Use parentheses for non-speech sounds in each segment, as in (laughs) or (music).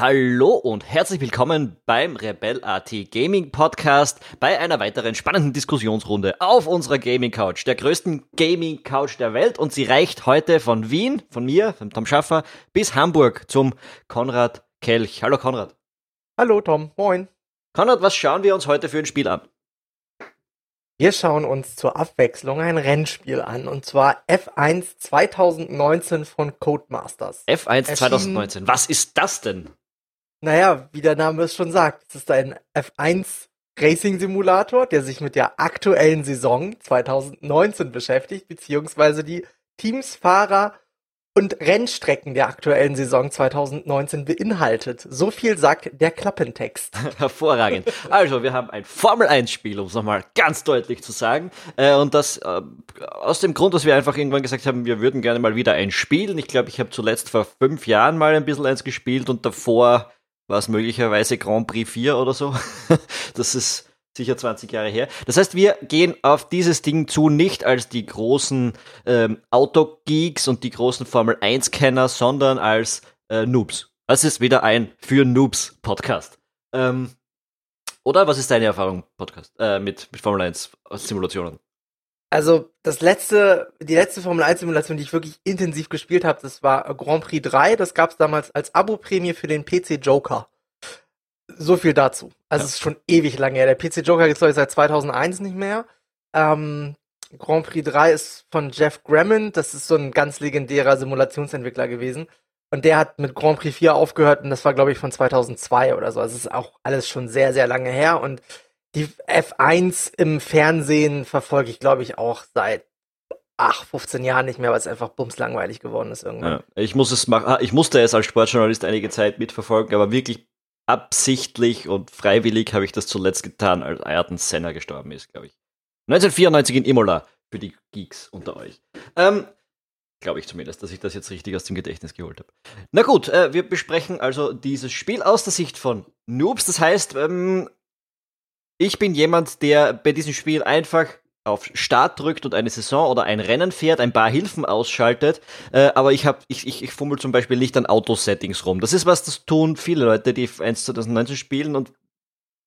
Hallo und herzlich willkommen beim Rebel AT Gaming Podcast bei einer weiteren spannenden Diskussionsrunde auf unserer Gaming Couch, der größten Gaming Couch der Welt und sie reicht heute von Wien, von mir, von Tom Schaffer, bis Hamburg zum Konrad Kelch. Hallo Konrad. Hallo Tom, moin. Konrad, was schauen wir uns heute für ein Spiel an? Wir schauen uns zur Abwechslung ein Rennspiel an, und zwar F1 2019 von Codemasters. F1 Erschien, 2019, was ist das denn? Naja, wie der Name es schon sagt, es ist ein F1 Racing Simulator, der sich mit der aktuellen Saison 2019 beschäftigt, beziehungsweise die Teams, Fahrer und Rennstrecken der aktuellen Saison 2019 beinhaltet. So viel sagt der Klappentext. (laughs) Hervorragend. Also, wir haben ein Formel-1-Spiel, um es nochmal ganz deutlich zu sagen. Äh, und das äh, aus dem Grund, dass wir einfach irgendwann gesagt haben, wir würden gerne mal wieder ein spielen. Ich glaube, ich habe zuletzt vor fünf Jahren mal ein bisschen eins gespielt und davor war es möglicherweise Grand Prix 4 oder so. (laughs) das ist sicher 20 Jahre her. Das heißt, wir gehen auf dieses Ding zu nicht als die großen ähm, Autogeeks und die großen Formel 1-Kenner, sondern als äh, Noobs. Das ist wieder ein für Noobs Podcast. Ähm, oder was ist deine Erfahrung Podcast äh, mit, mit Formel 1 Simulationen? Also das letzte, die letzte Formel 1 Simulation, die ich wirklich intensiv gespielt habe, das war Grand Prix 3. Das gab es damals als Abo-Prämie für den PC Joker. So viel dazu. Also ja. es ist schon ewig lange her. Der PC Joker gibt es seit 2001 nicht mehr. Ähm, Grand Prix 3 ist von Jeff Grammond. Das ist so ein ganz legendärer Simulationsentwickler gewesen. Und der hat mit Grand Prix 4 aufgehört und das war, glaube ich, von 2002 oder so. Also es ist auch alles schon sehr, sehr lange her. Und die F1 im Fernsehen verfolge ich, glaube ich, auch seit ach, 15 Jahren nicht mehr, weil es einfach bumslangweilig geworden ist irgendwann. Ja, ich muss es machen, ich musste es als Sportjournalist einige Zeit mitverfolgen, aber wirklich absichtlich und freiwillig habe ich das zuletzt getan, als Ayrton Senna gestorben ist, glaube ich. 1994 in Imola für die Geeks unter euch. Ähm, glaube ich zumindest, dass ich das jetzt richtig aus dem Gedächtnis geholt habe. Na gut, äh, wir besprechen also dieses Spiel aus der Sicht von Noobs. Das heißt, ähm, ich bin jemand, der bei diesem Spiel einfach auf Start drückt und eine Saison oder ein Rennen fährt, ein paar Hilfen ausschaltet, äh, aber ich habe ich, ich, ich fummel zum Beispiel nicht an Autosettings rum. Das ist was, das tun viele Leute, die 1 2019 spielen und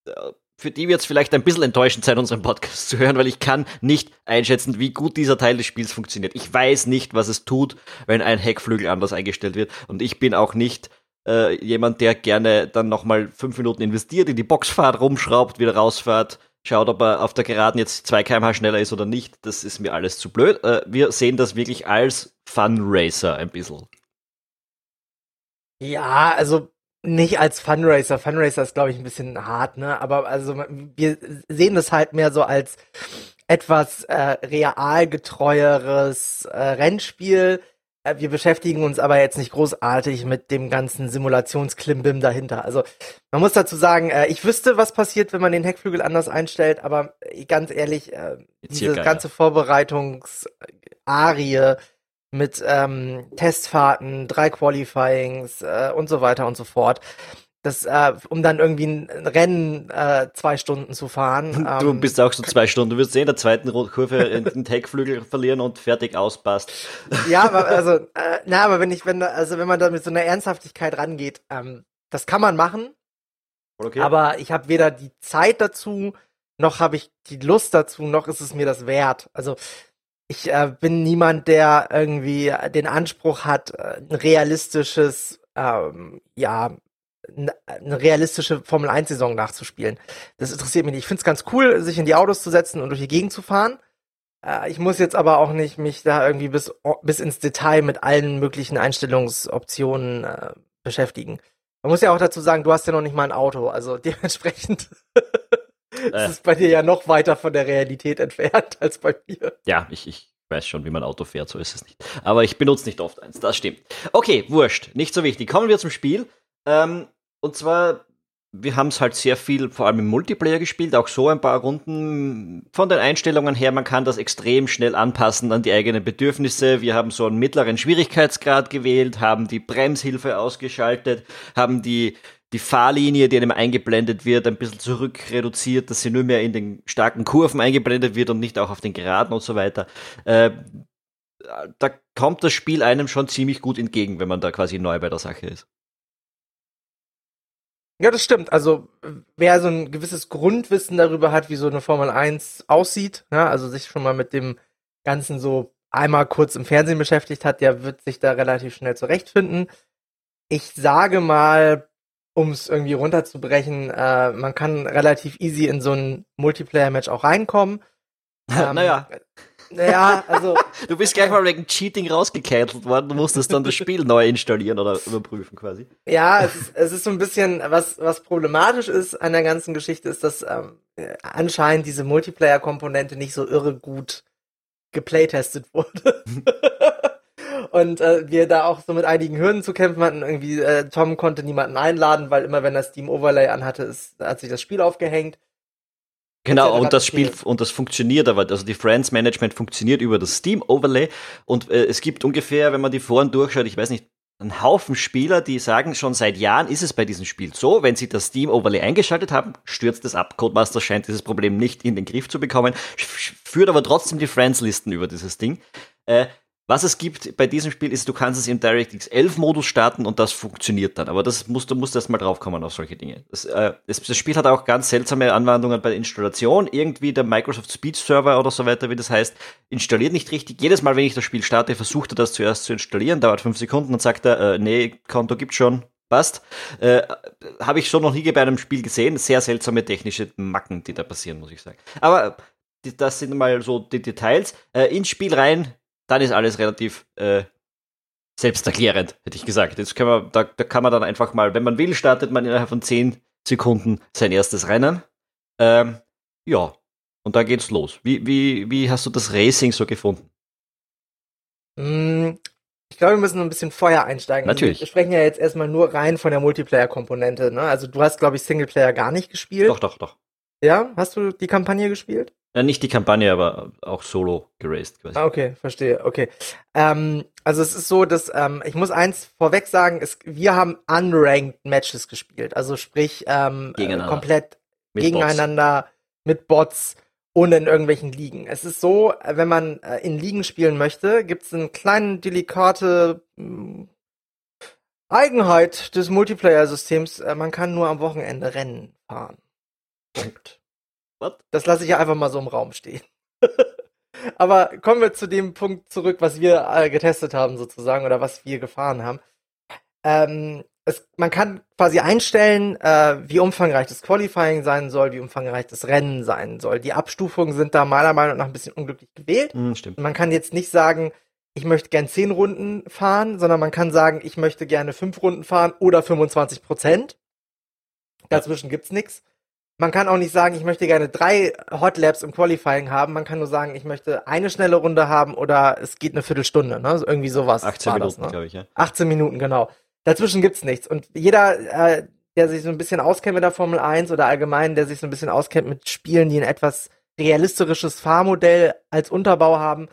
äh, für die wird es vielleicht ein bisschen enttäuschend sein, unseren Podcast zu hören, weil ich kann nicht einschätzen, wie gut dieser Teil des Spiels funktioniert. Ich weiß nicht, was es tut, wenn ein Heckflügel anders eingestellt wird und ich bin auch nicht äh, jemand, der gerne dann nochmal fünf Minuten investiert, in die Boxfahrt rumschraubt, wieder rausfährt, schaut, ob er auf der Geraden jetzt 2 kmh schneller ist oder nicht. Das ist mir alles zu blöd. Äh, wir sehen das wirklich als Fun Racer ein bisschen. Ja, also nicht als Funracer. Funracer ist, glaube ich, ein bisschen hart, ne? Aber also wir sehen das halt mehr so als etwas äh, realgetreueres äh, Rennspiel, wir beschäftigen uns aber jetzt nicht großartig mit dem ganzen Simulationsklimbim dahinter. Also man muss dazu sagen, äh, ich wüsste, was passiert, wenn man den Heckflügel anders einstellt, aber äh, ganz ehrlich, diese ganze Vorbereitungsarie mit ähm, Testfahrten, drei Qualifyings äh, und so weiter und so fort das, äh, um dann irgendwie ein Rennen äh, zwei Stunden zu fahren. (laughs) Du ähm, bist auch so zwei Stunden. Du wirst sehen, in der zweiten Kurve (laughs) den Heckflügel verlieren und fertig auspasst. Ja, aber (laughs) also, äh, na, aber wenn ich, wenn also wenn man da mit so einer Ernsthaftigkeit rangeht, ähm, das kann man machen. Okay. Aber ich habe weder die Zeit dazu, noch habe ich die Lust dazu, noch ist es mir das wert. Also ich äh, bin niemand, der irgendwie den Anspruch hat, äh, ein realistisches ähm, ja, eine realistische Formel 1 Saison nachzuspielen. Das interessiert mich nicht. Ich finde es ganz cool, sich in die Autos zu setzen und durch die Gegend zu fahren. Äh, ich muss jetzt aber auch nicht mich da irgendwie bis, bis ins Detail mit allen möglichen Einstellungsoptionen äh, beschäftigen. Man muss ja auch dazu sagen, du hast ja noch nicht mal ein Auto, also (laughs) dementsprechend äh. ist bei dir ja noch weiter von der Realität entfernt als bei mir. Ja, ich, ich weiß schon, wie man Auto fährt, so ist es nicht. Aber ich benutze nicht oft eins, das stimmt. Okay, wurscht, nicht so wichtig. Kommen wir zum Spiel. Ähm, und zwar, wir haben es halt sehr viel, vor allem im Multiplayer gespielt, auch so ein paar Runden. Von den Einstellungen her, man kann das extrem schnell anpassen an die eigenen Bedürfnisse. Wir haben so einen mittleren Schwierigkeitsgrad gewählt, haben die Bremshilfe ausgeschaltet, haben die die Fahrlinie, die einem eingeblendet wird, ein bisschen zurück reduziert, dass sie nur mehr in den starken Kurven eingeblendet wird und nicht auch auf den Geraden und so weiter. Äh, da kommt das Spiel einem schon ziemlich gut entgegen, wenn man da quasi neu bei der Sache ist. Ja, das stimmt. Also wer so ein gewisses Grundwissen darüber hat, wie so eine Formel 1 aussieht, ja, also sich schon mal mit dem Ganzen so einmal kurz im Fernsehen beschäftigt hat, der wird sich da relativ schnell zurechtfinden. Ich sage mal, um es irgendwie runterzubrechen, äh, man kann relativ easy in so ein Multiplayer-Match auch reinkommen. (laughs) Ähm, naja. Naja, also. (laughs) du bist gleich mal wegen Cheating rausgecancelt worden, du musstest dann das Spiel neu installieren oder überprüfen quasi. Ja, es ist, es ist so ein bisschen, was, was problematisch ist an der ganzen Geschichte, ist, dass ähm, anscheinend diese Multiplayer-Komponente nicht so irre gut geplaytestet wurde. (laughs) und äh, wir da auch so mit einigen Hürden zu kämpfen hatten. Irgendwie, äh, Tom konnte niemanden einladen, weil immer wenn er Steam Overlay anhatte, ist, hat sich das Spiel aufgehängt. Genau, und das Spiel, und das funktioniert aber, also die Friends Management funktioniert über das Steam Overlay und äh, es gibt ungefähr, wenn man die Foren durchschaut, ich weiß nicht, einen Haufen Spieler, die sagen, schon seit Jahren ist es bei diesem Spiel so, wenn sie das Steam Overlay eingeschaltet haben, stürzt es ab. Codemaster scheint dieses Problem nicht in den Griff zu bekommen, führt aber trotzdem die Friends-Listen über dieses Ding. Äh, was es gibt bei diesem Spiel ist, du kannst es im DirectX 11 Modus starten und das funktioniert dann. Aber das musst, du musst erst mal draufkommen auf solche Dinge. Das, äh, das, Spiel hat auch ganz seltsame Anwendungen bei der Installation. Irgendwie der Microsoft Speech Server oder so weiter, wie das heißt, installiert nicht richtig. Jedes Mal, wenn ich das Spiel starte, versucht er das zuerst zu installieren, dauert fünf Sekunden und sagt er, äh, nee, Konto gibt's schon, passt. Äh, Habe ich so noch nie bei einem Spiel gesehen. Sehr seltsame technische Macken, die da passieren, muss ich sagen. Aber das sind mal so die Details. Äh, ins Spiel rein, dann ist alles relativ äh, selbsterklärend, hätte ich gesagt. Jetzt kann man, da, da kann man dann einfach mal, wenn man will, startet man innerhalb von 10 Sekunden sein erstes Rennen. Ähm, ja, und da geht's los. Wie, wie, wie hast du das Racing so gefunden? Mm, ich glaube, wir müssen ein bisschen Feuer einsteigen. Also, Natürlich. wir sprechen ja jetzt erstmal nur rein von der Multiplayer-Komponente. Ne? Also du hast, glaube ich, Singleplayer gar nicht gespielt. Doch, doch, doch. Ja, hast du die Kampagne gespielt? Ja, nicht die Kampagne, aber auch solo geraced quasi. Ah, okay, verstehe, okay. Ähm, also es ist so, dass ähm, ich muss eins vorweg sagen, es, wir haben unranked Matches gespielt. Also sprich ähm, äh, komplett mit gegeneinander Bots. mit Bots ohne in irgendwelchen Ligen. Es ist so, wenn man äh, in Ligen spielen möchte, gibt es eine kleine delikate mh, hm, Eigenheit des Multiplayer-Systems. Äh, man kann nur am Wochenende Rennen fahren. Punkt. What? Das lasse ich ja einfach mal so im Raum stehen. (laughs) Aber kommen wir zu dem Punkt zurück, was wir äh, getestet haben sozusagen oder was wir gefahren haben. Ähm, es, man kann quasi einstellen, äh, wie umfangreich das Qualifying sein soll, wie umfangreich das Rennen sein soll. Die Abstufungen sind da meiner Meinung nach ein bisschen unglücklich gewählt. Mm, stimmt. Man kann jetzt nicht sagen, ich möchte gern zehn Runden fahren, sondern man kann sagen, ich möchte gerne fünf Runden fahren oder 25 Prozent. Dazwischen gibt's nichts. Man kann auch nicht sagen, ich möchte gerne drei Hot Labs im Qualifying haben. Man kann nur sagen, ich möchte eine schnelle Runde haben oder es geht eine Viertelstunde, ne? So irgendwie sowas. 18 Minuten, ne? glaube ich, ja. 18 Minuten, genau. Dazwischen gibt's nichts. Und jeder, äh, der sich so ein bisschen auskennt mit der Formel 1 oder allgemein, der sich so ein bisschen auskennt mit Spielen, die ein etwas realistisches Fahrmodell als Unterbau haben,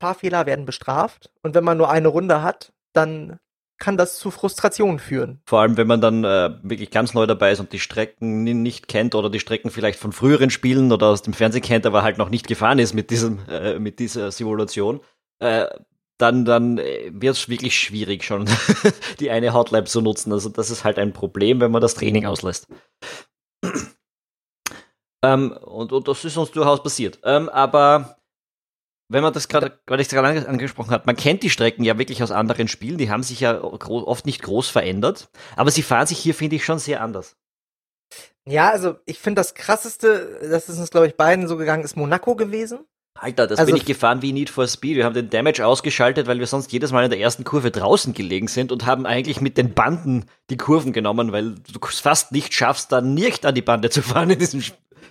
Fahrfehler werden bestraft. Und wenn man nur eine Runde hat, dann kann das zu Frustration führen. Vor allem, wenn man dann äh, wirklich ganz neu dabei ist und die Strecken nicht kennt oder die Strecken vielleicht von früheren Spielen oder aus dem Fernsehen kennt, aber halt noch nicht gefahren ist mit diesem, äh, mit dieser Simulation, äh, dann, dann äh, wird es wirklich schwierig schon, (laughs) die eine Hotlab zu nutzen. Also das ist halt ein Problem, wenn man das Training auslässt. (clears throat) ähm, und, und das ist uns durchaus passiert. Ähm, aber wenn man das gerade, weil ich es gerade angesprochen habe, man kennt die Strecken ja wirklich aus anderen Spielen, die haben sich ja oft nicht groß verändert, aber sie fahren sich hier, finde ich, schon sehr anders. Ja, also ich finde das krasseste, das ist uns, glaube ich, beiden so gegangen, ist Monaco gewesen. Alter, das also, bin ich gefahren wie Need for Speed. Wir haben den Damage ausgeschaltet, weil wir sonst jedes Mal in der ersten Kurve draußen gelegen sind und haben eigentlich mit den Banden die Kurven genommen, weil du fast nicht schaffst, da nicht an die Bande zu fahren in diesem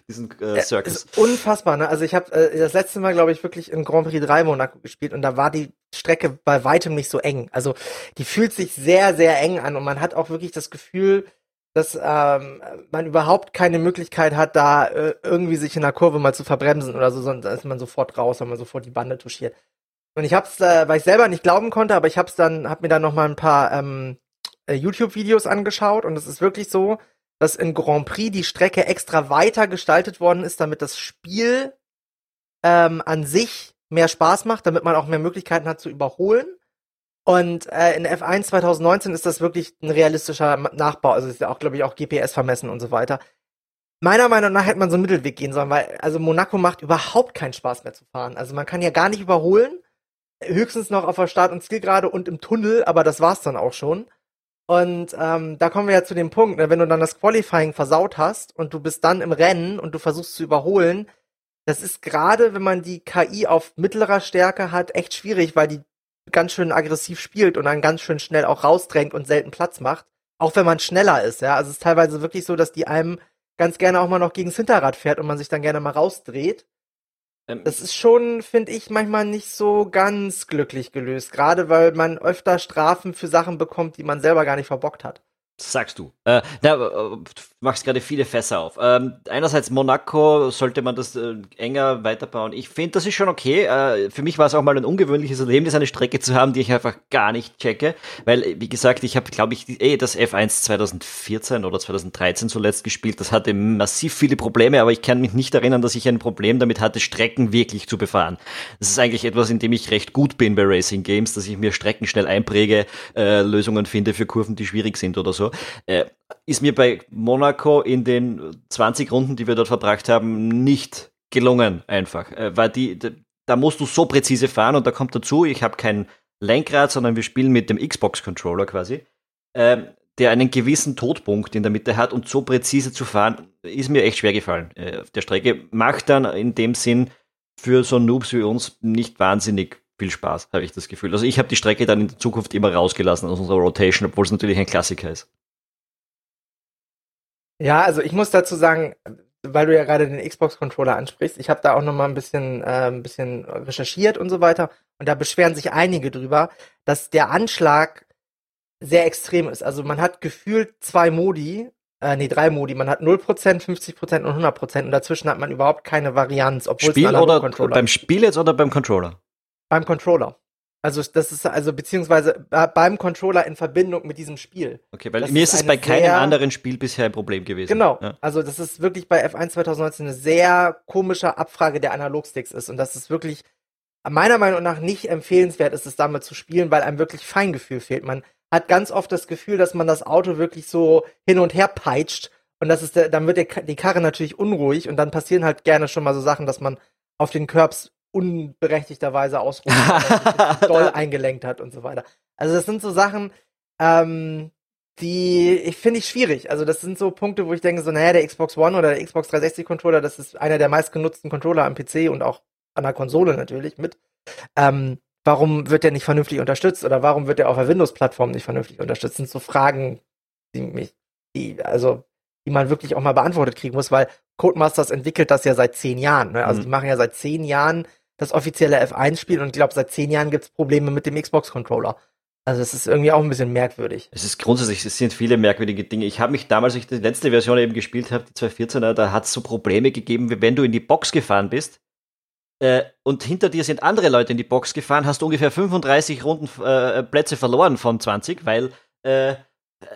diesen äh, Circus. Ist unfassbar, ne? Also ich habe äh, das letzte Mal, glaube ich, wirklich in Grand Prix 3 Monaco gespielt und da war die Strecke bei weitem nicht so eng. Also die fühlt sich sehr, sehr eng an und man hat auch wirklich das Gefühl, dass ähm, man überhaupt keine Möglichkeit hat, da äh, irgendwie sich in der Kurve mal zu verbremsen oder so, da ist man sofort raus, wenn man sofort die Bande touchiert. Und ich hab's, äh, weil ich selber nicht glauben konnte, aber ich hab's dann, hab mir dann noch mal ein paar ähm, äh, YouTube-Videos angeschaut und es ist wirklich so, dass in Grand Prix die Strecke extra weiter gestaltet worden ist, damit das Spiel ähm, an sich mehr Spaß macht, damit man auch mehr Möglichkeiten hat zu überholen. Und äh, in F1 2019 ist das wirklich ein realistischer Nachbau. Also ist ja auch, glaube ich, auch GPS vermessen und so weiter. Meiner Meinung nach hätte man so einen Mittelweg gehen sollen, weil also Monaco macht überhaupt keinen Spaß mehr zu fahren. Also man kann ja gar nicht überholen. Höchstens noch auf der Start- und Zielgerade und im Tunnel, aber das war's dann auch schon. Und ähm, da kommen wir ja zu dem Punkt, ne, wenn du dann das Qualifying versaut hast und du bist dann im Rennen und du versuchst zu überholen, das ist gerade, wenn man die KI auf mittlerer Stärke hat, echt schwierig, weil die ganz schön aggressiv spielt und dann ganz schön schnell auch rausdrängt und selten Platz macht. Auch wenn man schneller ist, ja. Also es ist teilweise wirklich so, dass die einem ganz gerne auch mal noch gegens Hinterrad fährt und man sich dann gerne mal rausdreht. Ähm, das ist schon, finde ich, manchmal nicht so ganz glücklich gelöst. Gerade weil man öfter Strafen für Sachen bekommt, die man selber gar nicht verbockt hat sagst du. Äh, du machst gerade viele Fässer auf. Ähm, einerseits Monaco sollte man das äh, enger weiterbauen. Ich finde, das ist schon okay. Äh, für mich war es auch mal ein ungewöhnliches Erlebnis, eine Strecke zu haben, die ich einfach gar nicht checke. Weil, wie gesagt, ich habe, glaube ich, eh das F1 2014 oder 2013 zuletzt gespielt. Das hatte massiv viele Probleme, aber ich kann mich nicht erinnern, dass ich ein Problem damit hatte, Strecken wirklich zu befahren. Das ist eigentlich etwas, in dem ich recht gut bin bei Racing Games, dass ich mir Strecken schnell einpräge, äh, Lösungen finde für Kurven, die schwierig sind oder so. Ist mir bei Monaco in den 20 Runden, die wir dort verbracht haben, nicht gelungen einfach. Äh, weil die, da musst du so präzise fahren und da kommt dazu, ich habe kein Lenkrad, sondern wir spielen mit dem Xbox-Controller quasi, äh, der einen gewissen Todpunkt in der Mitte hat und so präzise zu fahren, ist mir echt schwer gefallen äh, auf der Strecke. Macht dann in dem Sinn für so Noobs wie uns nicht wahnsinnig viel Spaß, habe ich das Gefühl. Also ich habe die Strecke dann in der Zukunft immer rausgelassen aus unserer Rotation, obwohl es natürlich ein Klassiker ist. Ja, also ich muss dazu sagen, weil du ja gerade den Xbox-Controller ansprichst, ich habe da auch noch mal ein bisschen, äh, ein bisschen recherchiert und so weiter. Und da beschweren sich einige drüber, dass der Anschlag sehr extrem ist. Also man hat gefühlt zwei Modi, äh, nee, drei Modi. Man hat 0%, 50% und 100% und dazwischen hat man überhaupt keine Varianz, obwohl Spiel oder beim Spiel jetzt oder beim Controller? Beim Controller. Also das ist also beziehungsweise beim Controller in Verbindung mit diesem Spiel. Okay, weil das mir ist es bei keinem anderen Spiel bisher ein Problem gewesen. Genau. Ja. Also das ist wirklich bei F1 2019 eine sehr komische Abfrage der Analogsticks ist und das ist wirklich meiner Meinung nach nicht empfehlenswert ist es damit zu spielen, weil einem wirklich Feingefühl fehlt. Man hat ganz oft das Gefühl, dass man das Auto wirklich so hin und her peitscht und das ist der, dann wird der, die Karre natürlich unruhig und dann passieren halt gerne schon mal so Sachen, dass man auf den Curbs unberechtigterweise ausrufen, (laughs) doll eingelenkt hat und so weiter. Also das sind so Sachen, ähm, die ich finde ich schwierig. Also das sind so Punkte, wo ich denke so, naja, der Xbox One oder der Xbox 360 Controller, das ist einer der meistgenutzten Controller am PC und auch an der Konsole natürlich mit. Ähm, warum wird der nicht vernünftig unterstützt oder warum wird der auf der Windows-Plattform nicht vernünftig unterstützt? Das sind so Fragen, die mich, die, also, die man wirklich auch mal beantwortet kriegen muss, weil Codemasters entwickelt das ja seit zehn Jahren. Ne? Also mhm. die machen ja seit zehn Jahren das offizielle F1-Spiel und ich glaube, seit zehn Jahren gibt es Probleme mit dem Xbox-Controller. Also es ist irgendwie auch ein bisschen merkwürdig. Es ist grundsätzlich, es sind viele merkwürdige Dinge. Ich habe mich damals, als ich die letzte Version eben gespielt habe, die 214er, da hat es so Probleme gegeben, wie wenn du in die Box gefahren bist äh, und hinter dir sind andere Leute in die Box gefahren, hast du ungefähr 35 Runden äh, Plätze verloren von 20, weil äh,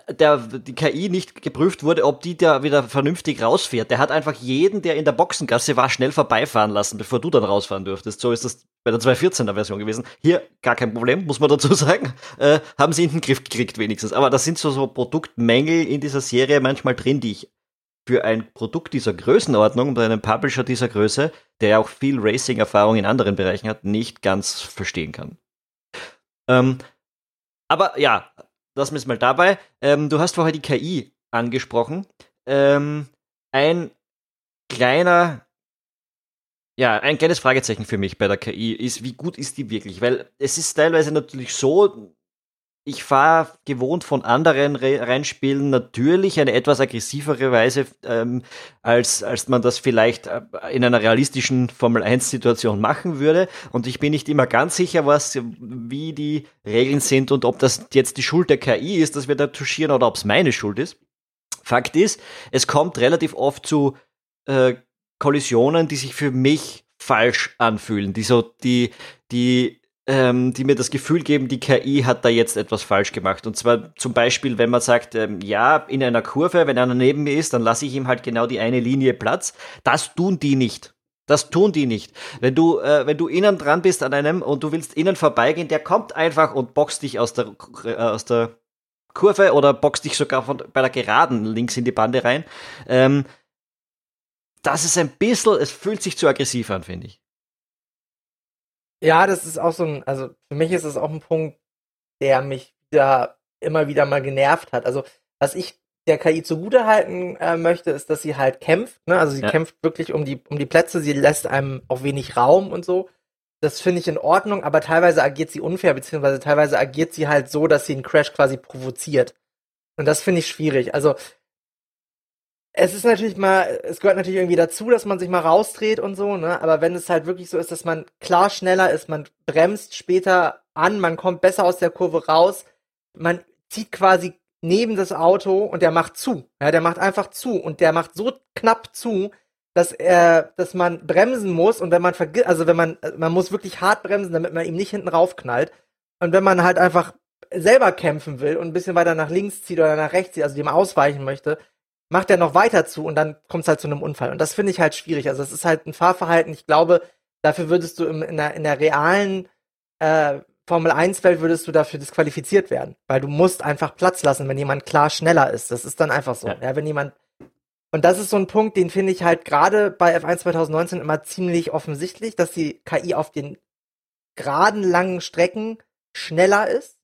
der, die KI nicht geprüft wurde, ob die da wieder vernünftig rausfährt. Der hat einfach jeden, der in der Boxengasse war, schnell vorbeifahren lassen, bevor du dann rausfahren dürftest. So ist das bei der 214er Version gewesen. Hier gar kein Problem, muss man dazu (laughs) sagen. Äh, haben sie in den Griff gekriegt wenigstens. Aber da sind so, so Produktmängel in dieser Serie manchmal drin, die ich für ein Produkt dieser Größenordnung, bei einem Publisher dieser Größe, der ja auch viel Racing-Erfahrung in anderen Bereichen hat, nicht ganz verstehen kann. Ähm, aber ja, lassen wir es mal dabei. Ähm, du hast vorher die KI angesprochen. Ähm, ein kleiner, ja, ein kleines Fragezeichen für mich bei der KI ist, wie gut ist die wirklich? Weil es ist teilweise natürlich so, ich fahre gewohnt von anderen Re Rennspielen natürlich eine etwas aggressivere Weise, ähm, als, als man das vielleicht äh, in einer realistischen Formel-1-Situation machen würde. Und ich bin nicht immer ganz sicher, was, wie die Regeln sind und ob das jetzt die Schuld der KI ist, dass wir da touchieren oder ob es meine Schuld ist. Fakt ist, es kommt relativ oft zu äh, Kollisionen, die sich für mich falsch anfühlen, die so, die, die ähm, die mir das Gefühl geben, die KI hat da jetzt etwas falsch gemacht. Und zwar zum Beispiel, wenn man sagt, ähm, ja, in einer Kurve, wenn einer neben mir ist, dann lasse ich ihm halt genau die eine Linie Platz. Das tun die nicht. Das tun die nicht. Wenn du, äh, wenn du innen dran bist an einem und du willst innen vorbeigehen, der kommt einfach und boxt dich aus der, äh, aus der Kurve oder boxt dich sogar von, bei der Geraden links in die Bande rein. Ähm, das ist ein bisschen, es fühlt sich zu aggressiv an, finde ich. Ja, das ist auch so ein, also für mich ist es auch ein Punkt, der mich da immer wieder mal genervt hat. Also, was ich der KI zugutehalten äh, möchte, ist, dass sie halt kämpft. Ne? Also sie ja. kämpft wirklich um die, um die Plätze, sie lässt einem auch wenig Raum und so. Das finde ich in Ordnung, aber teilweise agiert sie unfair, beziehungsweise teilweise agiert sie halt so, dass sie einen Crash quasi provoziert. Und das finde ich schwierig. Also es ist natürlich mal, es gehört natürlich irgendwie dazu, dass man sich mal rausdreht und so, ne? Aber wenn es halt wirklich so ist, dass man klar schneller ist, man bremst später an, man kommt besser aus der Kurve raus, man zieht quasi neben das Auto und der macht zu. Ja, der macht einfach zu und der macht so knapp zu, dass er, dass man bremsen muss und wenn man vergisst, also wenn man, man muss wirklich hart bremsen, damit man ihm nicht hinten raufknallt. Und wenn man halt einfach selber kämpfen will und ein bisschen weiter nach links zieht oder nach rechts zieht, also dem ausweichen möchte, macht er noch weiter zu und dann kommt es halt zu einem Unfall. Und das finde ich halt schwierig. Also es ist halt ein Fahrverhalten. Ich glaube, dafür würdest du im, in, der, in der realen äh, Formel 1 Welt würdest du dafür disqualifiziert werden, weil du musst einfach Platz lassen, wenn jemand klar schneller ist. Das ist dann einfach so. Ja, ja wenn jemand und das ist so ein Punkt, den finde ich halt gerade bei F1 2019 immer ziemlich offensichtlich, dass die KI auf den geraden langen Strecken schneller ist.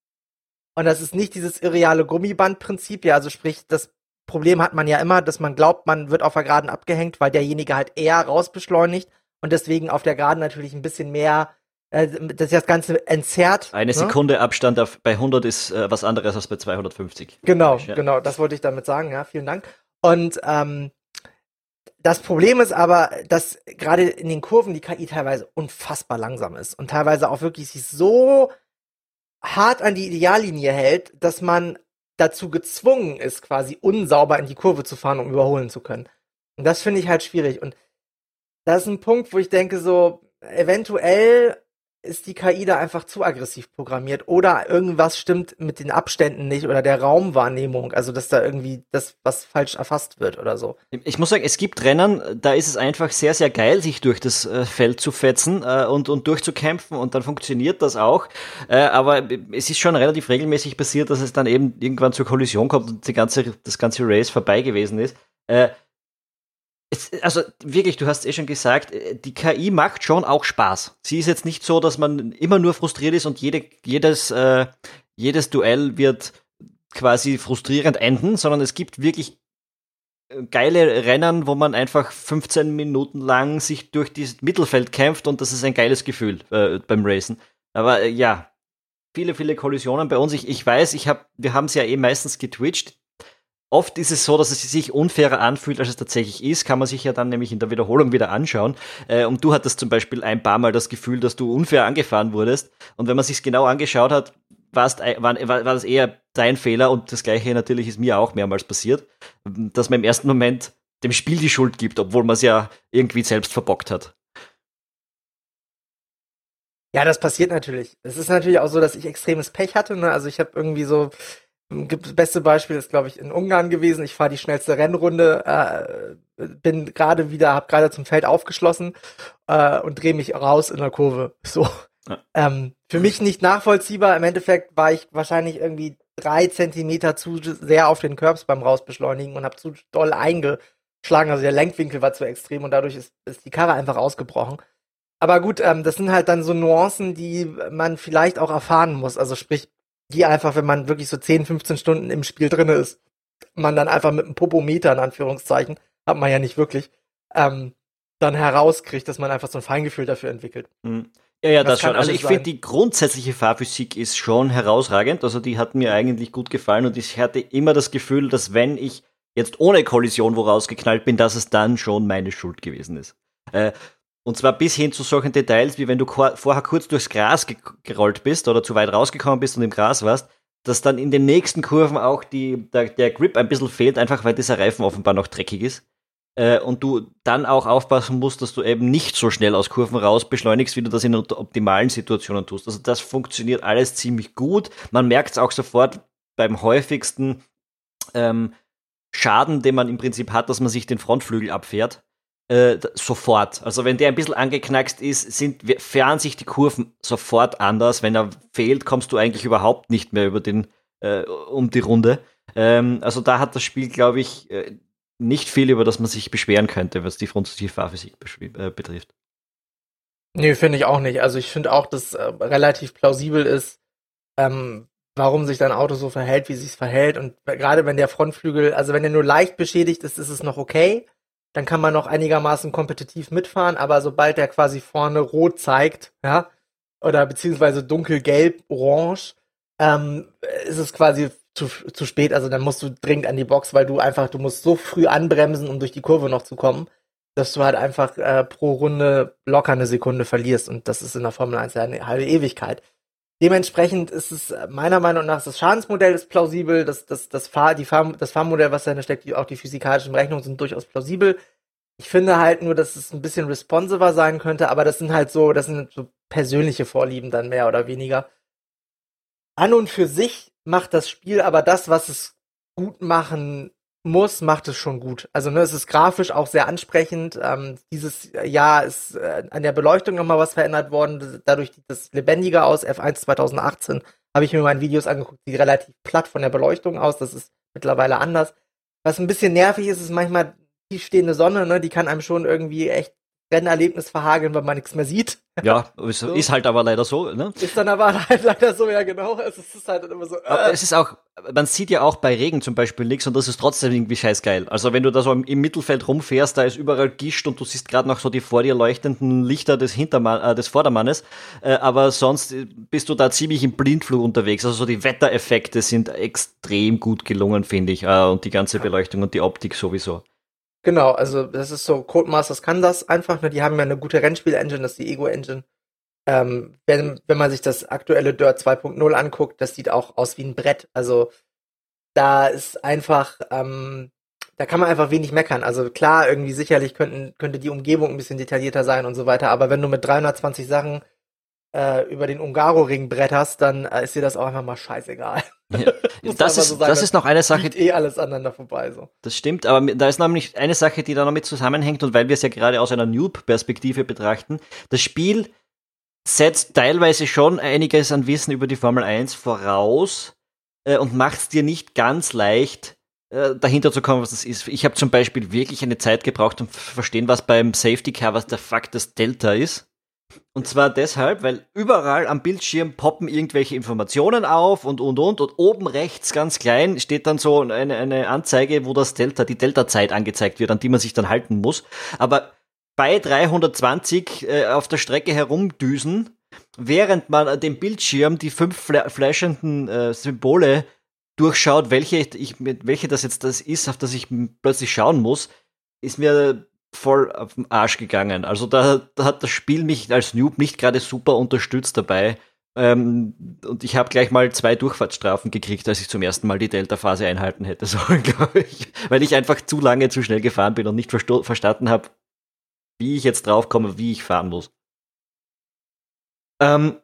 Und das ist nicht dieses irreale Gummibandprinzip, ja, also sprich, das Problem hat man ja immer, dass man glaubt, man wird auf der Geraden abgehängt, weil derjenige halt eher rausbeschleunigt und deswegen auf der Geraden natürlich ein bisschen mehr äh, dass das Ganze entzerrt. Eine ne? Sekunde Abstand auf, bei 100 ist äh, was anderes als bei 250. Genau, ja. genau, das wollte ich damit sagen, ja, vielen Dank. Und ähm, das Problem ist aber, dass gerade in den Kurven die KI teilweise unfassbar langsam ist und teilweise auch wirklich sich so hart an die Ideallinie hält, dass man dazu gezwungen ist, quasi unsauber in die Kurve zu fahren, um überholen zu können. Und das finde ich halt schwierig. Und das ist ein Punkt, wo ich denke, so, eventuell ist die KI da einfach zu aggressiv programmiert oder irgendwas stimmt mit den Abständen nicht oder der Raumwahrnehmung, also dass da irgendwie das was falsch erfasst wird oder so. Ich muss sagen, es gibt Rennen, da ist es einfach sehr, sehr geil, sich durch das äh, Feld zu fetzen äh, und, und durchzukämpfen und dann funktioniert das auch. Äh, aber es ist schon relativ regelmäßig passiert, dass es dann eben irgendwann zur Kollision kommt und die ganze, das ganze Race vorbei gewesen ist. Äh, es, also wirklich, du hast eh schon gesagt, äh, die KI macht schon auch Spaß. Sie ist jetzt nicht so, dass man immer nur frustriert ist und jede, jedes, äh, jedes Duell wird quasi frustrierend enden, sondern es gibt wirklich äh, geile Rennen, wo man einfach 15 Minuten lang sich durch dieses Mittelfeld kämpft und das ist ein geiles Gefühl äh, beim Racen. Aber äh, ja, viele, viele Kollisionen bei uns. Ich, ich weiß, ich hab, wir haben es ja eh meistens getwitcht. Oft ist es so, dass es sich unfairer anfühlt, als es tatsächlich ist. Kann man sich ja dann nämlich in der Wiederholung wieder anschauen. Äh, und du hattest zum Beispiel ein paar Mal das Gefühl, dass du unfair angefahren wurdest. Und wenn man sich genau angeschaut hat, war, war das eher dein Fehler. Und das Gleiche natürlich ist mir auch mehrmals passiert, dass man im ersten Moment dem Spiel die Schuld gibt, obwohl man es ja irgendwie selbst verbockt hat. Ja, das passiert natürlich. Es ist natürlich auch so, dass ich extremes Pech hatte. Ne? Also ich habe irgendwie so das beste Beispiel ist, glaube ich, in Ungarn gewesen. Ich fahre die schnellste Rennrunde, äh, bin gerade wieder, habe gerade zum Feld aufgeschlossen äh, und drehe mich raus in der Kurve. So. Ja. Ähm, für mich nicht nachvollziehbar. Im Endeffekt war ich wahrscheinlich irgendwie drei Zentimeter zu sehr auf den Curbs beim Rausbeschleunigen und habe zu doll eingeschlagen. Also der Lenkwinkel war zu extrem und dadurch ist, ist die Karre einfach ausgebrochen. Aber gut, ähm, das sind halt dann so Nuancen, die man vielleicht auch erfahren muss. Also sprich, die einfach, wenn man wirklich so 10, 15 Stunden im Spiel drin ist, man dann einfach mit einem Popometer, in Anführungszeichen, hat man ja nicht wirklich, ähm, dann herauskriegt, dass man einfach so ein Feingefühl dafür entwickelt. Mhm. Ja, ja, das, das schon. Also ich finde, die grundsätzliche Fahrphysik ist schon herausragend. Also die hat mir eigentlich gut gefallen und ich hatte immer das Gefühl, dass wenn ich jetzt ohne Kollision wo rausgeknallt bin, dass es dann schon meine Schuld gewesen ist. Äh, und zwar bis hin zu solchen Details, wie wenn du vorher kurz durchs Gras ge gerollt bist oder zu weit rausgekommen bist und im Gras warst, dass dann in den nächsten Kurven auch die, der, der Grip ein bisschen fehlt, einfach weil dieser Reifen offenbar noch dreckig ist. Äh, und du dann auch aufpassen musst, dass du eben nicht so schnell aus Kurven raus beschleunigst, wie du das in optimalen Situationen tust. Also das funktioniert alles ziemlich gut. Man merkt es auch sofort beim häufigsten ähm, Schaden, den man im Prinzip hat, dass man sich den Frontflügel abfährt äh, sofort. Also wenn der ein bisschen angeknackst ist, sind, fahren sich die Kurven sofort anders. Wenn er fehlt, kommst du eigentlich überhaupt nicht mehr über den, äh, um die Runde. Ähm, also da hat das Spiel, glaube ich, äh, nicht viel, über das man sich beschweren könnte, was die Frontativ-Fahrphysik äh, betrifft. Nee, finde ich auch nicht. Also ich finde auch, dass relativ plausibel ist, ähm, warum sich dein Auto so verhält, wie es sich verhält. Und gerade wenn der Frontflügel, also wenn er nur leicht beschädigt ist, ist es noch okay. Dann kann man noch einigermaßen kompetitiv mitfahren, aber sobald er quasi vorne rot zeigt, ja, oder beziehungsweise dunkelgelb, orange, ähm, ist es quasi zu, zu spät. Also dann musst du dringend an die Box, weil du einfach, du musst so früh anbremsen, um durch die Kurve noch zu kommen, dass du halt einfach äh, pro Runde locker eine Sekunde verlierst. Und das ist in der Formel 1 ja eine halbe Ewigkeit. Dementsprechend ist es äh, meiner Meinung nach, das Schadensmodell ist plausibel, das, das, das, Fahr, die Fahr, das Fahrmodell, was dahinter steckt, auch die physikalischen Rechnungen sind durchaus plausibel. Ich finde halt nur, dass es ein bisschen responsiver sein könnte, aber das sind halt so, das sind so persönliche Vorlieben dann mehr oder weniger. An und für sich macht das Spiel aber das, was es gut machen muss, macht es schon gut. Also ne, es ist grafisch auch sehr ansprechend. Ähm, dieses Jahr ist äh, an der Beleuchtung nochmal was verändert worden. Dadurch sieht es lebendiger aus. F1 2018 habe ich mir in Videos angeguckt, sieht relativ platt von der Beleuchtung aus. Das ist mittlerweile anders. Was ein bisschen nervig ist, ist manchmal die stehende Sonne, ne? Die kann einem schon irgendwie echt Rennerlebnis verhageln, weil man nichts mehr sieht. Ja, (laughs) ist, so. ist, halt aber leider so. Ne? Ist dann aber (laughs) halt leider so, ja genau. Es ist halt immer so. Äh. es ist auch, man sieht ja auch bei Regen zum Beispiel nichts und das ist trotzdem irgendwie scheißgeil. Also wenn du da so im, im Mittelfeld rumfährst, da ist überall Gischt und du siehst gerade noch so die vor dir leuchtenden Lichter des Hintermann, äh, des Vordermannes, äh, aber sonst bist du da ziemlich im Blindflug unterwegs. Also so die Wettereffekte sind extrem gut gelungen, finde ich, äh, und die ganze Beleuchtung und die Optik sowieso. Genau, also das ist so, Codemasters kann das einfach, ne? die haben ja eine gute Rennspiel-Engine, das ist die Ego-Engine. Ähm, wenn, wenn man sich das aktuelle Dirt 2.0 anguckt, das sieht auch aus wie ein Brett. Also da ist einfach, ähm, da kann man einfach wenig meckern. Also klar, irgendwie sicherlich könnten, könnte die Umgebung ein bisschen detaillierter sein und so weiter, aber wenn du mit 320 Sachen äh, über den Ungaro-Ring bretterst, dann äh, ist dir das auch einfach mal scheißegal. Ja. (laughs) das ist, so sagen, das ist noch eine Sache. eh alles aneinander vorbei, so. Das stimmt, aber da ist nämlich eine Sache, die da noch mit zusammenhängt und weil wir es ja gerade aus einer Noob-Perspektive betrachten. Das Spiel setzt teilweise schon einiges an Wissen über die Formel 1 voraus äh, und macht es dir nicht ganz leicht, äh, dahinter zu kommen, was das ist. Ich habe zum Beispiel wirklich eine Zeit gebraucht, um zu verstehen, was beim Safety Car, was der Fuck das Delta ist. Und zwar deshalb, weil überall am Bildschirm poppen irgendwelche Informationen auf und und und und oben rechts ganz klein steht dann so eine, eine Anzeige, wo das Delta, die Delta-Zeit angezeigt wird, an die man sich dann halten muss. Aber bei 320 äh, auf der Strecke herumdüsen, während man den Bildschirm die fünf fla flashenden äh, Symbole durchschaut, welche ich, welche das jetzt das ist, auf das ich plötzlich schauen muss, ist mir voll auf den Arsch gegangen. Also da, da hat das Spiel mich als Noob nicht gerade super unterstützt dabei. Ähm, und ich habe gleich mal zwei Durchfahrtsstrafen gekriegt, als ich zum ersten Mal die Delta-Phase einhalten hätte (laughs) sollen, glaube ich. Weil ich einfach zu lange zu schnell gefahren bin und nicht verstanden habe, wie ich jetzt draufkomme, wie ich fahren muss. Ähm,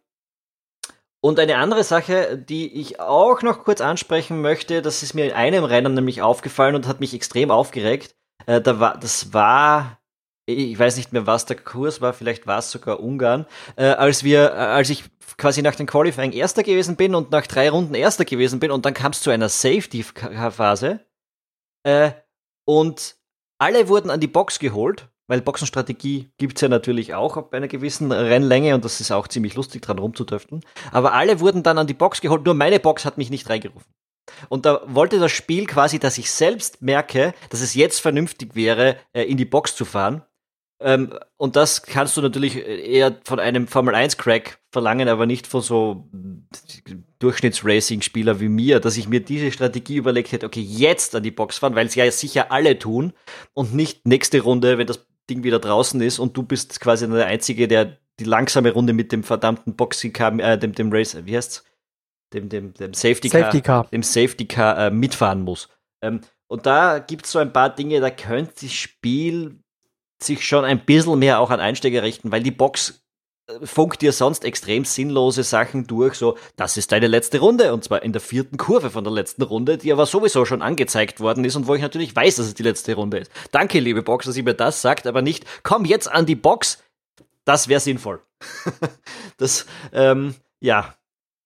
und eine andere Sache, die ich auch noch kurz ansprechen möchte, das ist mir in einem Rennen nämlich aufgefallen und hat mich extrem aufgeregt. Äh, da war, das war, ich weiß nicht mehr, was der Kurs war, vielleicht war es sogar Ungarn, äh, als wir, äh, als ich quasi nach dem Qualifying Erster gewesen bin und nach drei Runden Erster gewesen bin und dann kam es zu einer Safety-Phase äh, und alle wurden an die Box geholt, weil Boxenstrategie gibt's ja natürlich auch ab einer gewissen Rennlänge und das ist auch ziemlich lustig dran rumzudöfteln. Aber alle wurden dann an die Box geholt, nur meine Box hat mich nicht reingerufen. Und da wollte das Spiel quasi, dass ich selbst merke, dass es jetzt vernünftig wäre, äh, in die Box zu fahren. Ähm, und das kannst du natürlich eher von einem Formel 1 Crack verlangen, aber nicht von so Durchschnittsracing-Spieler wie mir, dass ich mir diese Strategie überlegt hätte, okay, jetzt an die Box fahren, weil es ja sicher alle tun und nicht nächste Runde, wenn das Ding wieder draußen ist und du bist quasi der Einzige, der die langsame Runde mit dem verdammten Boxing äh, dem, dem Race, wie heißt's? Dem, dem, dem Safety, Safety Car, Car, dem Safety Car äh, mitfahren muss. Ähm, und da gibt es so ein paar Dinge, da könnte das Spiel sich schon ein bisschen mehr auch an Einsteiger richten, weil die Box funkt dir sonst extrem sinnlose Sachen durch, so, das ist deine letzte Runde, und zwar in der vierten Kurve von der letzten Runde, die aber sowieso schon angezeigt worden ist und wo ich natürlich weiß, dass es die letzte Runde ist. Danke, liebe Box, dass ihr mir das sagt, aber nicht, komm jetzt an die Box, das wäre sinnvoll. (laughs) das, ähm, ja.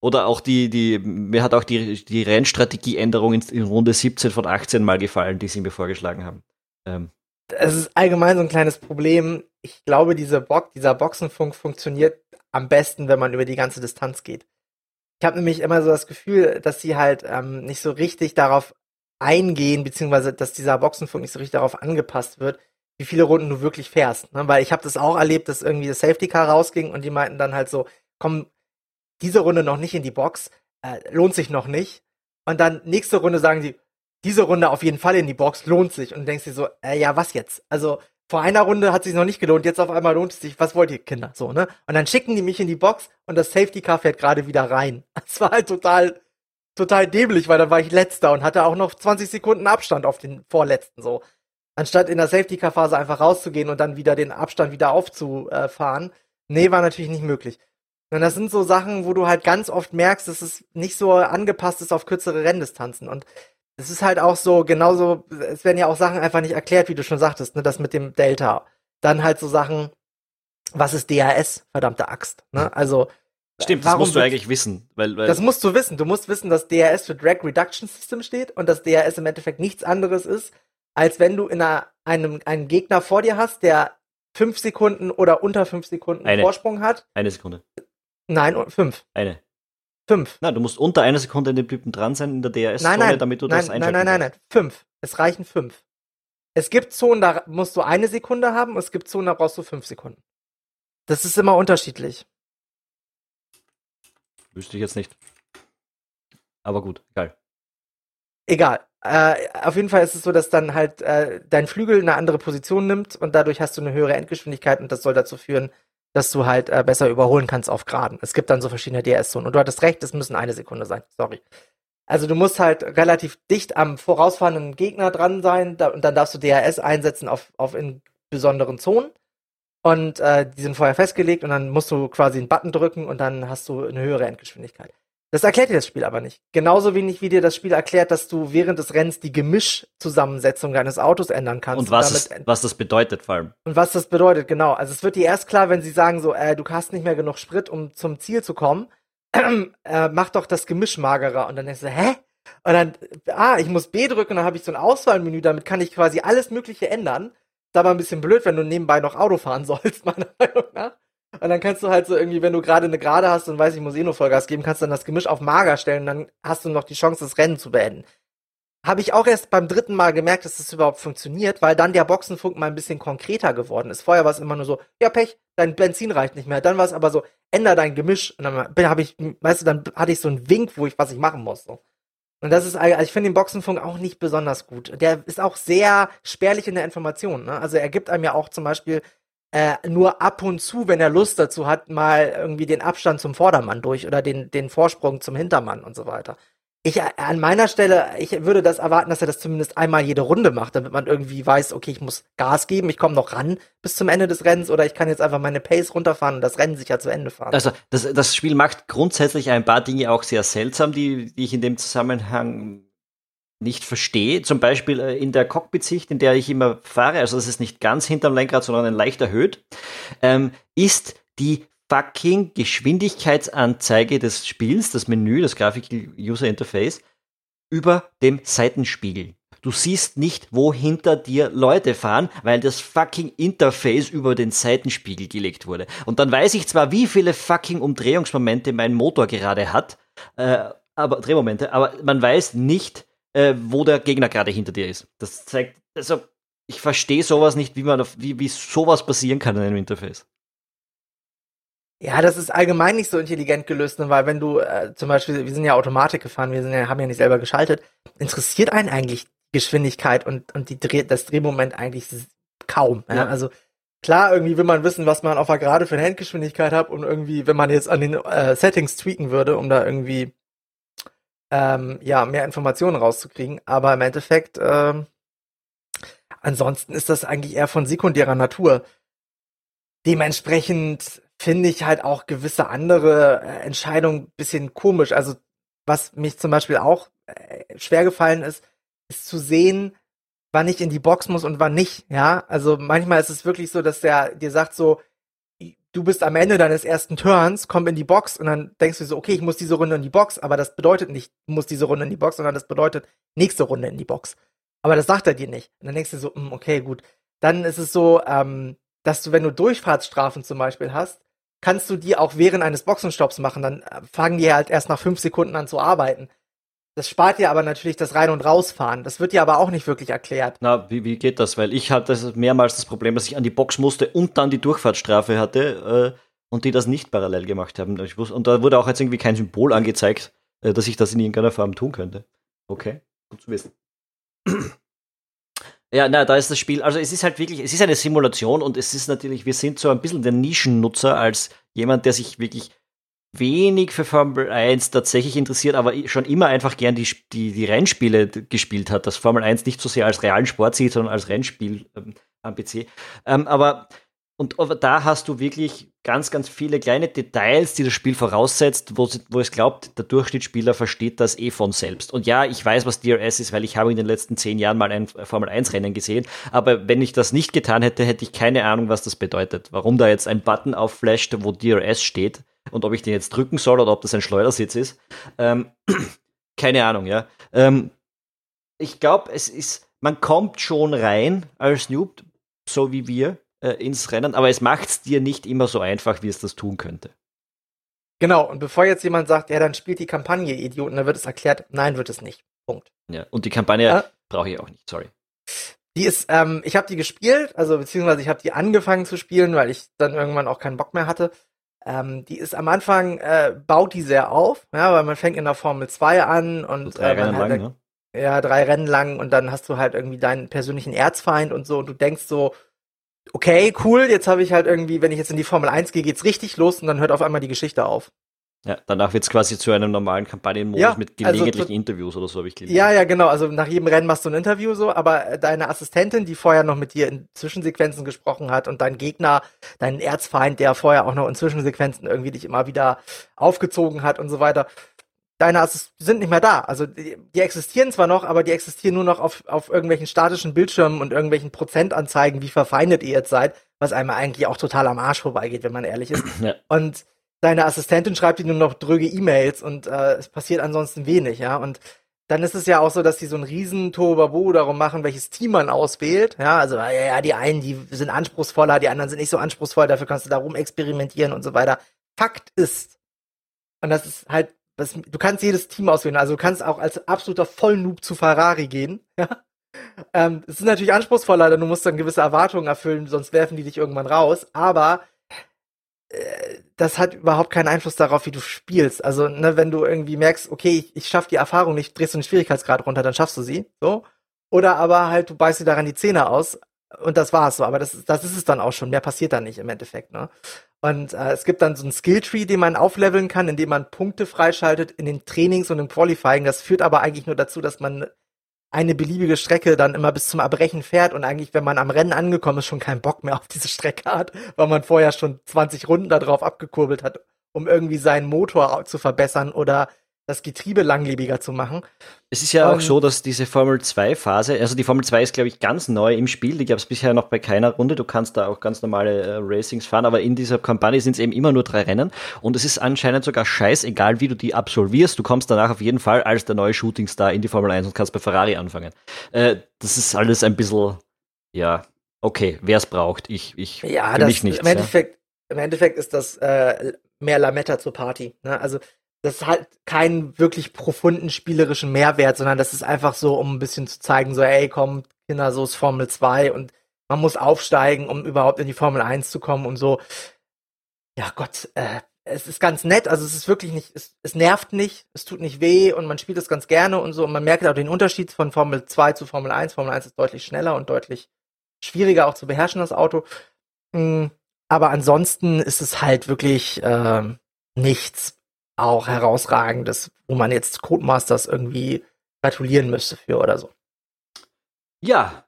Oder auch die, die, mir hat auch die, die Rennstrategieänderung in, in Runde 17 von 18 mal gefallen, die sie mir vorgeschlagen haben. Ähm, es ist allgemein so ein kleines Problem. Ich glaube, diese Bo dieser Boxenfunk funktioniert am besten, wenn man über die ganze Distanz geht. Ich habe nämlich immer so das Gefühl, dass sie halt ähm, nicht so richtig darauf eingehen, beziehungsweise dass dieser Boxenfunk nicht so richtig darauf angepasst wird, wie viele Runden du wirklich fährst. Ne? Weil ich habe das auch erlebt, dass irgendwie das Safety Car rausging und die meinten dann halt so, komm, diese Runde noch nicht in die Box, äh, lohnt sich noch nicht. Und dann nächste Runde sagen sie, diese Runde auf jeden Fall in die Box, lohnt sich. Und du denkst dir so, äh, ja, was jetzt? Also, vor einer Runde hat es sich noch nicht gelohnt, jetzt auf einmal lohnt es sich, was wollt ihr, Kinder? So, ne? Und dann schicken die mich in die Box und das Safety Car fährt gerade wieder rein. (laughs) Das war halt total, total dämlich, weil dann war ich letzter und hatte auch noch 20 Sekunden Abstand auf den vorletzten, so. Anstatt in der Safety Car Phase einfach rauszugehen und dann wieder den Abstand wieder aufzufahren. Nee, war natürlich nicht möglich. Und das sind so Sachen, wo du halt ganz oft merkst, dass es nicht so angepasst ist auf kürzere Renndistanzen. Und es ist halt auch so, genauso, es werden ja auch Sachen einfach nicht erklärt, wie du schon sagtest, ne, das mit dem Delta. Dann halt so Sachen, was ist DRS, verdammte Axt, ne? Also. Stimmt, das musst du eigentlich wissen, weil, weil Das musst du wissen. Du musst wissen, dass DRS für Drag Reduction System steht und dass DRS im Endeffekt nichts anderes ist, als wenn du in einer, einem, einen Gegner vor dir hast, der fünf Sekunden oder unter fünf Sekunden Eine. Vorsprung hat. eine Sekunde. Nein, fünf. Eine. Fünf. Na, du musst unter einer Sekunde in den Typen dran sein in der Nein, DRS-Zone, nein, damit du nein, das nein, einschalten nein, nein, nein, fünf. Es reichen fünf. Es gibt Zonen, da musst du eine Sekunde haben, und es gibt Zonen, da brauchst du fünf Sekunden. Das ist immer unterschiedlich. Wüsste ich jetzt nicht. Aber gut, egal. Egal. Äh, auf jeden Fall ist es so, dass dann halt äh, dein Flügel eine andere Position nimmt und dadurch hast du eine höhere Endgeschwindigkeit und das soll dazu führen, dass du halt äh, besser überholen kannst auf Geraden. Es gibt dann so verschiedene DRS-Zonen. Und du hattest recht, es müssen eine Sekunde sein. Sorry. Also du musst halt relativ dicht am vorausfahrenden Gegner dran sein da, und dann darfst du DRS einsetzen auf, auf in besonderen Zonen. Und äh, die sind vorher festgelegt und dann musst du quasi einen Button drücken und dann hast du eine höhere Endgeschwindigkeit. Das erklärt dir das Spiel aber nicht. Genauso wenig wie dir das Spiel erklärt, dass du während des Rennens die Gemischzusammensetzung deines Autos ändern kannst. Und was, es, was das bedeutet vor allem. Und was das bedeutet, genau. Also es wird dir erst klar, wenn sie sagen so, äh, du hast nicht mehr genug Sprit, um zum Ziel zu kommen. (clears throat) äh, mach doch das Gemisch magerer. Und dann denkst du, hä? Und dann, ah, ich muss B drücken, dann habe ich so ein Auswahlmenü, damit kann ich quasi alles Mögliche ändern. Ist aber ein bisschen blöd, wenn du nebenbei noch Auto fahren (laughs) sollst, meiner Meinung nach. Und dann kannst du halt so irgendwie, wenn du gerade eine Gerade hast und weiß, ich muss eh nur Vollgas geben, kannst du dann das Gemisch auf mager stellen, dann hast du noch die Chance, das Rennen zu beenden. Habe ich auch erst beim dritten Mal gemerkt, dass das überhaupt funktioniert, weil dann der Boxenfunk mal ein bisschen konkreter geworden ist. Vorher war es immer nur so, ja Pech, dein Benzin reicht nicht mehr. Dann war es aber so, änder dein Gemisch. Und dann habe ich, weißt du, dann hatte ich so einen Wink, wo ich, was ich machen muss. So. Und das ist, also ich finde den Boxenfunk auch nicht besonders gut. Der ist auch sehr spärlich in der Information. Ne? Also er gibt einem ja auch zum Beispiel äh, nur ab und zu, wenn er Lust dazu hat, mal irgendwie den Abstand zum Vordermann durch oder den, den Vorsprung zum Hintermann und so weiter. Ich äh, an meiner Stelle, ich würde das erwarten, dass er das zumindest einmal jede Runde macht, damit man irgendwie weiß, okay, ich muss Gas geben, ich komme noch ran bis zum Ende des Rennens oder ich kann jetzt einfach meine Pace runterfahren und das Rennen sicher zu Ende fahren. Also das, das Spiel macht grundsätzlich ein paar Dinge auch sehr seltsam, die, die ich in dem Zusammenhang nicht verstehe. Zum Beispiel äh, in der Cockpit-Sicht, in der ich immer fahre, also das ist nicht ganz hinterm Lenkrad, sondern leicht erhöht, ähm, ist die fucking Geschwindigkeitsanzeige des Spiels, das Menü, das Grafik-User-Interface, über dem Seitenspiegel. Du siehst nicht, wo hinter dir Leute fahren, weil das fucking Interface über den Seitenspiegel gelegt wurde. Und dann weiß ich zwar, wie viele fucking Umdrehungsmomente mein Motor gerade hat, äh, aber Drehmomente, aber man weiß nicht, äh, wo der Gegner gerade hinter dir ist. Das zeigt, also ich verstehe sowas nicht, wie man, auf, wie, wie sowas passieren kann in einem Interface. Ja, das ist allgemein nicht so intelligent gelöst, ne? weil wenn du äh, zum Beispiel, wir sind ja Automatik gefahren, wir sind ja, haben ja nicht selber geschaltet, interessiert einen eigentlich Geschwindigkeit und, und die Dreh, das Drehmoment eigentlich kaum. Ja? Ja. Also klar, irgendwie will man wissen, was man auf der Gerade für eine Handgeschwindigkeit hat und irgendwie, wenn man jetzt an den äh, Settings tweaken würde, um da irgendwie ähm, ja, mehr Informationen rauszukriegen. Aber im Endeffekt, ähm, ansonsten ist das eigentlich eher von sekundärer Natur. Dementsprechend finde ich halt auch gewisse andere äh, Entscheidungen bisschen komisch. Also was mich zum Beispiel auch äh, schwer gefallen ist, ist zu sehen, wann ich in die Box muss und wann nicht. Ja, also manchmal ist es wirklich so, dass der dir sagt so, du bist am Ende deines ersten Turns, komm in die Box und dann denkst du so, okay, ich muss diese Runde in die Box, aber das bedeutet nicht, du musst diese Runde in die Box, sondern das bedeutet nächste Runde in die Box. Aber das sagt er dir nicht. Und dann denkst du so, hm, okay, gut. Dann ist es so, ähm, dass du, wenn du Durchfahrtsstrafen zum Beispiel hast, kannst du die auch während eines Boxenstopps machen. Dann äh, fangen die halt erst nach fünf Sekunden an zu arbeiten. Das spart dir aber natürlich das Rein- und Rausfahren. Das wird dir aber auch nicht wirklich erklärt. Na, wie, wie geht das? Weil ich hatte mehrmals das Problem, dass ich an die Box musste und dann die Durchfahrtsstrafe hatte äh, und die das nicht parallel gemacht haben. Wusste, und da wurde auch jetzt irgendwie kein Symbol angezeigt, äh, dass ich das in irgendeiner Form tun könnte. Okay, gut zu wissen. (clears throat) Ja, na, da ist das Spiel, also es ist halt wirklich, es ist eine Simulation und es ist natürlich, wir sind so ein bisschen der Nischennutzer als jemand, der sich wirklich wenig für Formel 1 tatsächlich interessiert, aber schon immer einfach gern die, die, die Rennspiele gespielt hat, dass Formel 1 nicht so sehr als realen Sport sieht, sondern als Rennspiel ähm, am PC. Ähm, aber und da hast du wirklich ganz, ganz viele kleine Details, die das Spiel voraussetzt, wo, wo es glaubt, der Durchschnittsspieler versteht das eh von selbst. Und ja, ich weiß, was DRS ist, weil ich habe in den letzten zehn Jahren mal ein Formel-1-Rennen gesehen. Aber wenn ich das nicht getan hätte, hätte ich keine Ahnung, was das bedeutet. Warum da jetzt ein Button aufflasht, wo DRS steht und ob ich den jetzt drücken soll oder ob das ein Schleudersitz ist. Ähm, (clears throat) keine Ahnung, ja. Ähm, ich glaube, es ist, man kommt schon rein als Noob, so wie wir äh, ins Rennen, aber es macht es dir nicht immer so einfach, wie es das tun könnte. Genau, und bevor jetzt jemand sagt, ja, dann spielt die Kampagne, Idioten, dann wird es erklärt, nein, wird es nicht. Punkt. Ja, und die Kampagne äh, brauche ich auch nicht, sorry. Die ist, ähm, ich habe die gespielt, also beziehungsweise ich habe die angefangen zu spielen, weil ich dann irgendwann auch keinen Bock mehr hatte. Ähm, die ist am Anfang, äh, baut die sehr auf, ja, weil man fängt in der Formel 2 an und so drei äh, Rennen lang, ne? ja, drei Rennen lang und dann hast du halt irgendwie deinen persönlichen Erzfeind und so und du denkst so, okay, cool, jetzt habe ich halt irgendwie, wenn ich jetzt in die Formel 1 gehe, geht's richtig los und dann hört auf einmal die Geschichte auf. Ja, danach wird's quasi zu einem normalen Kampagnenmodus ja, mit also gelegentlichen also, Interviews oder so, habe ich gelesen. Ja, ja, genau. Also nach jedem Rennen machst du ein Interview so, aber deine Assistentin, die vorher noch mit dir in Zwischensequenzen gesprochen hat und dein Gegner, dein Erzfeind, der vorher auch noch in Zwischensequenzen irgendwie dich immer wieder aufgezogen hat und so weiter, deine Assistenten sind nicht mehr da. Also die, die, existieren zwar noch, aber die existieren nur noch auf, auf irgendwelchen statischen Bildschirmen und irgendwelchen Prozentanzeigen, wie verfeindet ihr jetzt seid, was einem eigentlich auch total am Arsch vorbeigeht, wenn man ehrlich ist. Ja. Und deine Assistentin schreibt dir nur noch dröge E-Mails und äh, es passiert ansonsten wenig, ja. Und dann ist es ja auch so, dass die so einen riesen Tohuwabohu darum machen, welches Team man auswählt. Ja, also ja, ja, die einen, die sind anspruchsvoller, die anderen sind nicht so anspruchsvoll, dafür kannst du da rum experimentieren und so weiter. Fakt ist, und das ist halt das, du kannst jedes Team auswählen. Also du kannst auch als absoluter Vollnoob zu Ferrari gehen. (laughs) Ja? Ähm, es ist natürlich anspruchsvoller, denn du musst dann gewisse Erwartungen erfüllen, sonst werfen die dich irgendwann raus. Aber das hat überhaupt keinen Einfluss darauf, wie du spielst. Also, ne, wenn du irgendwie merkst, okay, ich, ich schaff die Erfahrung nicht, drehst du den Schwierigkeitsgrad runter, dann schaffst du sie. So. Oder aber halt, du beißt dir daran die Zähne aus und das war's so. Aber das, das ist es dann auch schon. Mehr passiert da nicht im Endeffekt, ne? Und äh, es gibt dann so ein Skilltree, den man aufleveln kann, indem man Punkte freischaltet in den Trainings und im Qualifying. Das führt aber eigentlich nur dazu, dass man eine beliebige Strecke dann immer bis zum Erbrechen fährt und eigentlich, wenn man am Rennen angekommen ist, schon keinen Bock mehr auf diese Strecke hat, weil man vorher schon 20 Runden darauf abgekurbelt hat, um irgendwie seinen Motor zu verbessern oder das Getriebe langlebiger zu machen. Es ist ja auch so, dass diese Formel 2 Phase, also die Formel 2 ist, glaube ich, ganz neu im Spiel. Die gab es bisher noch bei keiner Runde. Du kannst da auch ganz normale äh, Racings fahren, aber in dieser Kampagne sind es eben immer nur drei Rennen. Und es ist anscheinend sogar scheißegal, wie du die absolvierst. Du kommst danach auf jeden Fall als der neue Shootingstar in die Formel 1 und kannst bei Ferrari anfangen. Äh, das ist alles ein bisschen, ja, okay, wer es braucht. Ich, ich, ja, das, mich nicht. Im Endeffekt, ja. im Endeffekt ist das äh, mehr Lametta zur Party. Ne? Also das hat keinen wirklich profunden spielerischen Mehrwert, sondern das ist einfach so, um ein bisschen zu zeigen, so, ey, komm, Kinder, so ist Formel 2 und man muss aufsteigen, um überhaupt in die Formel 1 zu kommen und so. Ja, Gott, äh, es ist ganz nett, also es ist wirklich nicht, es, es nervt nicht, es tut nicht weh und man spielt es ganz gerne und so und man merkt auch den Unterschied von Formel 2 zu Formel 1. Formel 1 ist deutlich schneller und deutlich schwieriger auch zu beherrschen, das Auto. Mm, aber ansonsten ist es halt wirklich äh, nichts auch herausragendes, wo man jetzt Codemasters irgendwie gratulieren müsste für oder so. Ja,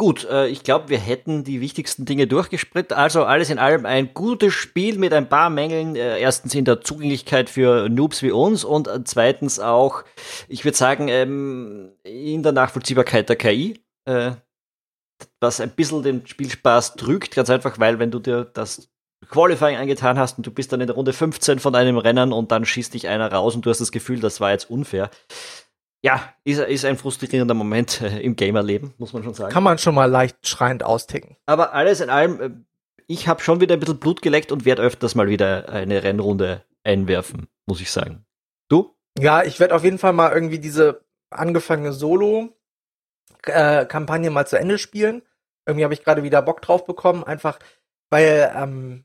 Gut, äh, ich glaube, wir hätten die wichtigsten Dinge durchgespritzt. Also alles in allem ein gutes Spiel mit ein paar Mängeln. Äh, erstens in der Zugänglichkeit für Noobs wie uns und äh, zweitens auch, ich würde sagen, ähm, in der Nachvollziehbarkeit der KI. Äh, was ein bisschen den Spielspaß drückt, ganz einfach, weil wenn du dir das Qualifying angetan hast und du bist dann in der Runde 15 von einem Rennen und dann schießt dich einer raus und du hast das Gefühl, das war jetzt unfair ja, ist, ist ein frustrierender Moment äh, im Gamerleben, muss man schon sagen. Kann man schon mal leicht schreiend austicken. Aber alles in allem, äh, ich habe schon wieder ein bisschen Blut geleckt und werde öfters mal wieder eine Rennrunde einwerfen, muss ich sagen. Du? Ja, ich werde auf jeden Fall mal irgendwie diese angefangene Solo-Kampagne äh, mal zu Ende spielen. Irgendwie habe ich gerade wieder Bock drauf bekommen, einfach weil ähm,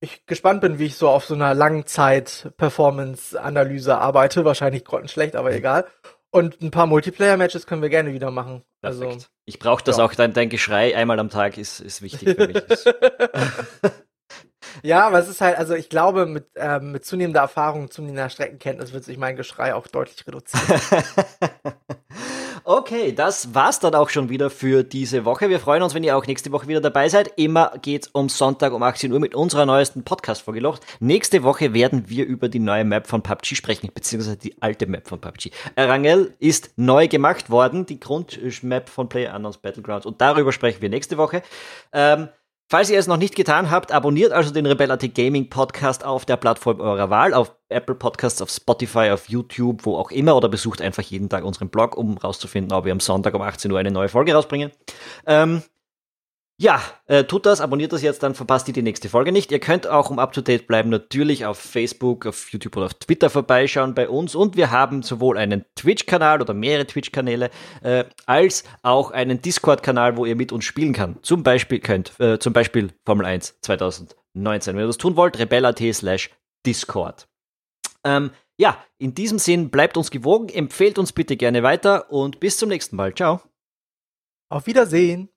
ich gespannt bin, wie ich so auf so einer Langzeit-Performance-Analyse arbeite. Wahrscheinlich grottenschlecht, aber egal. Und ein paar Multiplayer-Matches können wir gerne wieder machen. Also, ich brauche das ja. auch, dein, dein Geschrei einmal am Tag ist, ist wichtig für mich. (laughs) ja, aber es ist halt, also ich glaube, mit, äh, mit zunehmender Erfahrung, zunehmender Streckenkenntnis wird sich mein Geschrei auch deutlich reduzieren. (laughs) Okay, das war's dann auch schon wieder für diese Woche. Wir freuen uns, wenn ihr auch nächste Woche wieder dabei seid. Immer geht's um Sonntag um 18 Uhr mit unserer neuesten Podcast-Folge Locht. Nächste Woche werden wir über die neue Map von PUBG sprechen, beziehungsweise die alte Map von PUBG. Rangel ist neu gemacht worden, die Grundmap von PlayerUnknown's Battlegrounds und darüber sprechen wir nächste Woche. Ähm, Falls ihr es noch nicht getan habt, abonniert also den Rebellity Gaming Podcast auf der Plattform eurer Wahl, auf Apple Podcasts, auf Spotify, auf YouTube, wo auch immer, oder besucht einfach jeden Tag unseren Blog, um rauszufinden, ob wir am Sonntag um 18 Uhr eine neue Folge rausbringen. Ähm, ja, äh, tut das, abonniert das jetzt, dann verpasst ihr die nächste Folge nicht. Ihr könnt auch, um up to date bleiben, natürlich auf Facebook, auf YouTube oder auf Twitter vorbeischauen bei uns. Und wir haben sowohl einen Twitch-Kanal oder mehrere Twitch-Kanäle, äh, als auch einen Discord-Kanal, wo ihr mit uns spielen kann. Zum Beispiel könnt, äh, zum Beispiel Formel 1 2019. Wenn ihr das tun wollt, rebell.at slash Discord. Ähm, ja, in diesem Sinn, bleibt uns gewogen, empfehlt uns bitte gerne weiter und bis zum nächsten Mal. Ciao. Auf Wiedersehen.